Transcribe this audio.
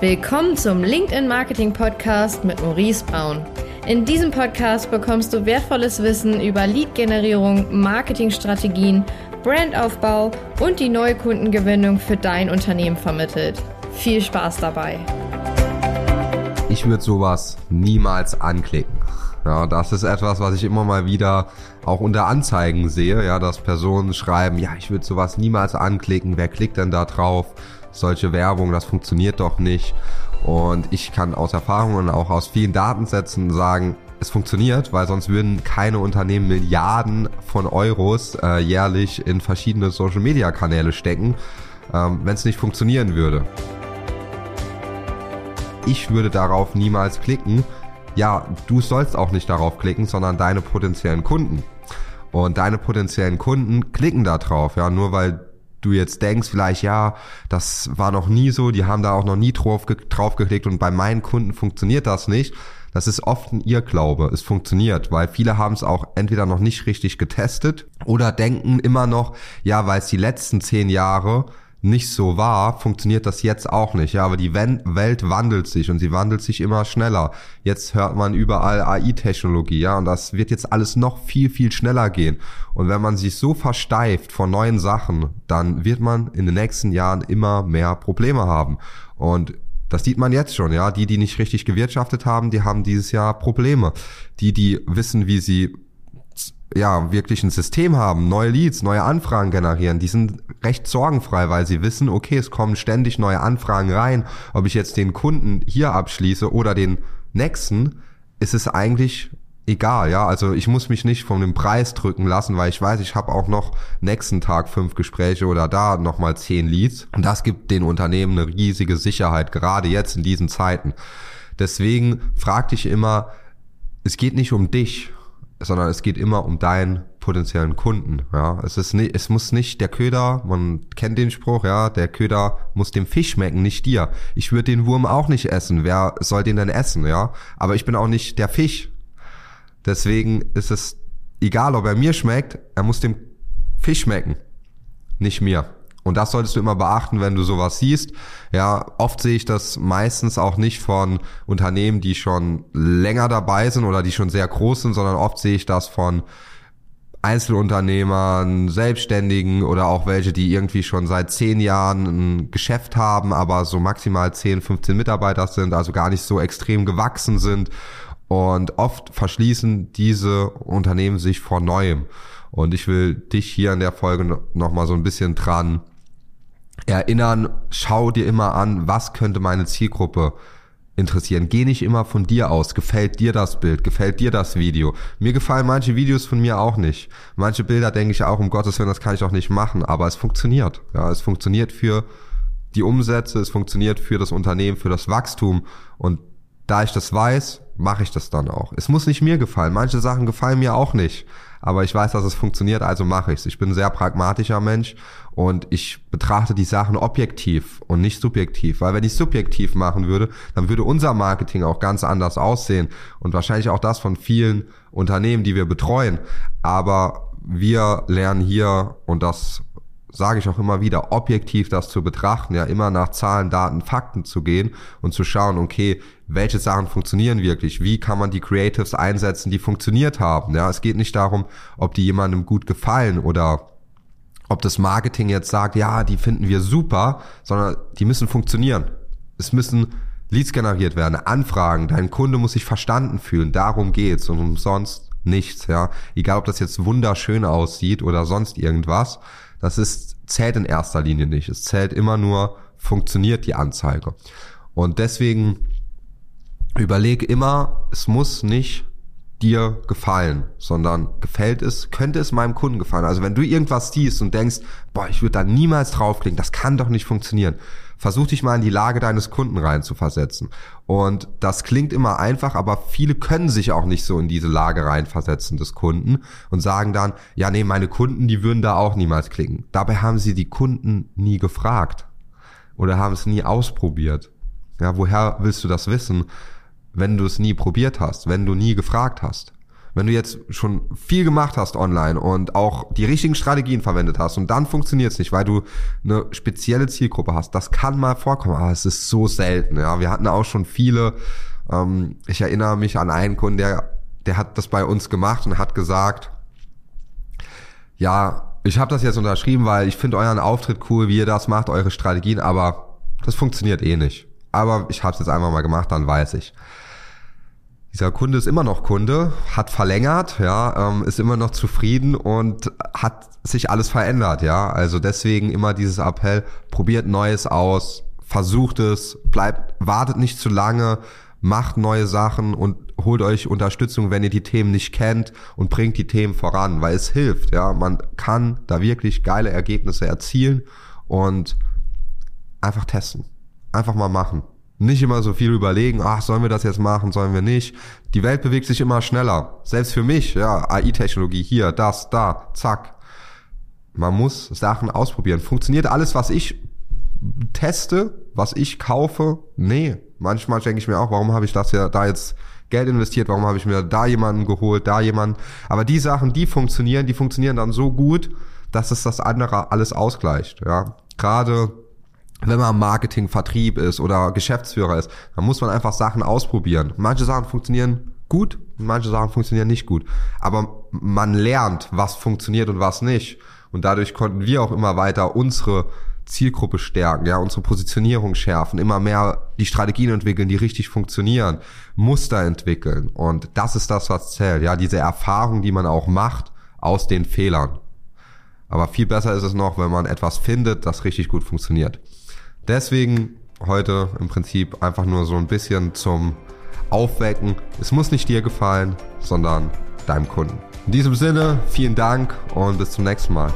Willkommen zum LinkedIn Marketing Podcast mit Maurice Braun. In diesem Podcast bekommst du wertvolles Wissen über Lead-Generierung, Marketingstrategien, Brandaufbau und die neue Kundengewinnung für dein Unternehmen vermittelt. Viel Spaß dabei! Ich würde sowas niemals anklicken. Ja, das ist etwas, was ich immer mal wieder auch unter Anzeigen sehe, ja, dass Personen schreiben, ja, ich würde sowas niemals anklicken, wer klickt denn da drauf? Solche Werbung, das funktioniert doch nicht. Und ich kann aus Erfahrungen, auch aus vielen Datensätzen sagen, es funktioniert, weil sonst würden keine Unternehmen Milliarden von Euros äh, jährlich in verschiedene Social-Media-Kanäle stecken, ähm, wenn es nicht funktionieren würde. Ich würde darauf niemals klicken. Ja, du sollst auch nicht darauf klicken, sondern deine potenziellen Kunden. Und deine potenziellen Kunden klicken da drauf, ja, nur weil du jetzt denkst, vielleicht, ja, das war noch nie so, die haben da auch noch nie drauf, drauf geklickt und bei meinen Kunden funktioniert das nicht. Das ist oft ein Irrglaube. Es funktioniert, weil viele haben es auch entweder noch nicht richtig getestet oder denken immer noch, ja, weil es die letzten zehn Jahre nicht so war, funktioniert das jetzt auch nicht. Ja, aber die Welt wandelt sich und sie wandelt sich immer schneller. Jetzt hört man überall AI-Technologie, ja, und das wird jetzt alles noch viel, viel schneller gehen. Und wenn man sich so versteift vor neuen Sachen, dann wird man in den nächsten Jahren immer mehr Probleme haben. Und das sieht man jetzt schon, ja. Die, die nicht richtig gewirtschaftet haben, die haben dieses Jahr Probleme. Die, die wissen, wie sie ja, wirklich ein System haben, neue Leads, neue Anfragen generieren, die sind recht sorgenfrei, weil sie wissen, okay, es kommen ständig neue Anfragen rein. Ob ich jetzt den Kunden hier abschließe oder den nächsten, ist es eigentlich egal, ja. Also ich muss mich nicht von dem Preis drücken lassen, weil ich weiß, ich habe auch noch nächsten Tag fünf Gespräche oder da nochmal zehn Leads. Und das gibt den Unternehmen eine riesige Sicherheit, gerade jetzt in diesen Zeiten. Deswegen frag dich immer, es geht nicht um dich sondern es geht immer um deinen potenziellen Kunden. Ja, es ist nicht, es muss nicht der Köder, man kennt den Spruch, ja, der Köder muss dem Fisch schmecken, nicht dir. Ich würde den Wurm auch nicht essen. Wer soll den denn essen, ja? Aber ich bin auch nicht der Fisch. Deswegen ist es egal, ob er mir schmeckt, er muss dem Fisch schmecken, nicht mir. Und das solltest du immer beachten, wenn du sowas siehst. Ja, oft sehe ich das meistens auch nicht von Unternehmen, die schon länger dabei sind oder die schon sehr groß sind, sondern oft sehe ich das von Einzelunternehmern, Selbstständigen oder auch welche, die irgendwie schon seit zehn Jahren ein Geschäft haben, aber so maximal 10, 15 Mitarbeiter sind, also gar nicht so extrem gewachsen sind. Und oft verschließen diese Unternehmen sich vor Neuem. Und ich will dich hier in der Folge nochmal so ein bisschen dran erinnern, schau dir immer an, was könnte meine Zielgruppe interessieren. Geh nicht immer von dir aus. Gefällt dir das Bild? Gefällt dir das Video? Mir gefallen manche Videos von mir auch nicht. Manche Bilder denke ich auch, um Gottes Willen, das kann ich auch nicht machen. Aber es funktioniert. Ja, es funktioniert für die Umsätze, es funktioniert für das Unternehmen, für das Wachstum. Und da ich das weiß, mache ich das dann auch. Es muss nicht mir gefallen. Manche Sachen gefallen mir auch nicht aber ich weiß, dass es funktioniert, also mache ich es. Ich bin ein sehr pragmatischer Mensch und ich betrachte die Sachen objektiv und nicht subjektiv, weil wenn ich subjektiv machen würde, dann würde unser Marketing auch ganz anders aussehen und wahrscheinlich auch das von vielen Unternehmen, die wir betreuen. Aber wir lernen hier und das sage ich auch immer wieder, objektiv das zu betrachten, ja, immer nach Zahlen, Daten, Fakten zu gehen und zu schauen, okay, welche Sachen funktionieren wirklich, wie kann man die Creatives einsetzen, die funktioniert haben, ja, es geht nicht darum, ob die jemandem gut gefallen oder ob das Marketing jetzt sagt, ja, die finden wir super, sondern die müssen funktionieren. Es müssen Leads generiert werden, Anfragen, dein Kunde muss sich verstanden fühlen, darum geht's und umsonst nichts, ja. Egal, ob das jetzt wunderschön aussieht oder sonst irgendwas, das ist, zählt in erster Linie nicht. Es zählt immer nur, funktioniert die Anzeige. Und deswegen überleg immer, es muss nicht dir gefallen, sondern gefällt es, könnte es meinem Kunden gefallen. Also wenn du irgendwas siehst und denkst, boah, ich würde da niemals draufklicken, das kann doch nicht funktionieren. Versuch dich mal in die Lage deines Kunden rein zu versetzen. Und das klingt immer einfach, aber viele können sich auch nicht so in diese Lage reinversetzen des Kunden und sagen dann, ja, nee, meine Kunden, die würden da auch niemals klicken. Dabei haben sie die Kunden nie gefragt oder haben es nie ausprobiert. Ja, woher willst du das wissen? Wenn du es nie probiert hast, wenn du nie gefragt hast. Wenn du jetzt schon viel gemacht hast online und auch die richtigen Strategien verwendet hast und dann funktioniert es nicht, weil du eine spezielle Zielgruppe hast, das kann mal vorkommen, aber es ist so selten. Ja, wir hatten auch schon viele. Ähm, ich erinnere mich an einen Kunden, der der hat das bei uns gemacht und hat gesagt, ja, ich habe das jetzt unterschrieben, weil ich finde euren Auftritt cool, wie ihr das macht, eure Strategien, aber das funktioniert eh nicht. Aber ich habe es jetzt einmal mal gemacht, dann weiß ich. Dieser Kunde ist immer noch Kunde, hat verlängert, ja, ähm, ist immer noch zufrieden und hat sich alles verändert, ja. Also deswegen immer dieses Appell: Probiert Neues aus, versucht es, bleibt, wartet nicht zu lange, macht neue Sachen und holt euch Unterstützung, wenn ihr die Themen nicht kennt und bringt die Themen voran, weil es hilft, ja. Man kann da wirklich geile Ergebnisse erzielen und einfach testen. Einfach mal machen. Nicht immer so viel überlegen, ach, sollen wir das jetzt machen, sollen wir nicht. Die Welt bewegt sich immer schneller. Selbst für mich, ja, AI-Technologie hier, das, da, zack. Man muss Sachen ausprobieren. Funktioniert alles, was ich teste, was ich kaufe? Nee. Manchmal denke ich mir auch, warum habe ich das ja da jetzt Geld investiert, warum habe ich mir da jemanden geholt, da jemanden. Aber die Sachen, die funktionieren, die funktionieren dann so gut, dass es das andere alles ausgleicht. Ja, gerade wenn man Marketing, Vertrieb ist oder Geschäftsführer ist, dann muss man einfach Sachen ausprobieren. Manche Sachen funktionieren gut, manche Sachen funktionieren nicht gut. Aber man lernt, was funktioniert und was nicht. Und dadurch konnten wir auch immer weiter unsere Zielgruppe stärken, ja, unsere Positionierung schärfen, immer mehr die Strategien entwickeln, die richtig funktionieren, Muster entwickeln. Und das ist das, was zählt, ja, diese Erfahrung, die man auch macht aus den Fehlern. Aber viel besser ist es noch, wenn man etwas findet, das richtig gut funktioniert. Deswegen heute im Prinzip einfach nur so ein bisschen zum Aufwecken. Es muss nicht dir gefallen, sondern deinem Kunden. In diesem Sinne, vielen Dank und bis zum nächsten Mal.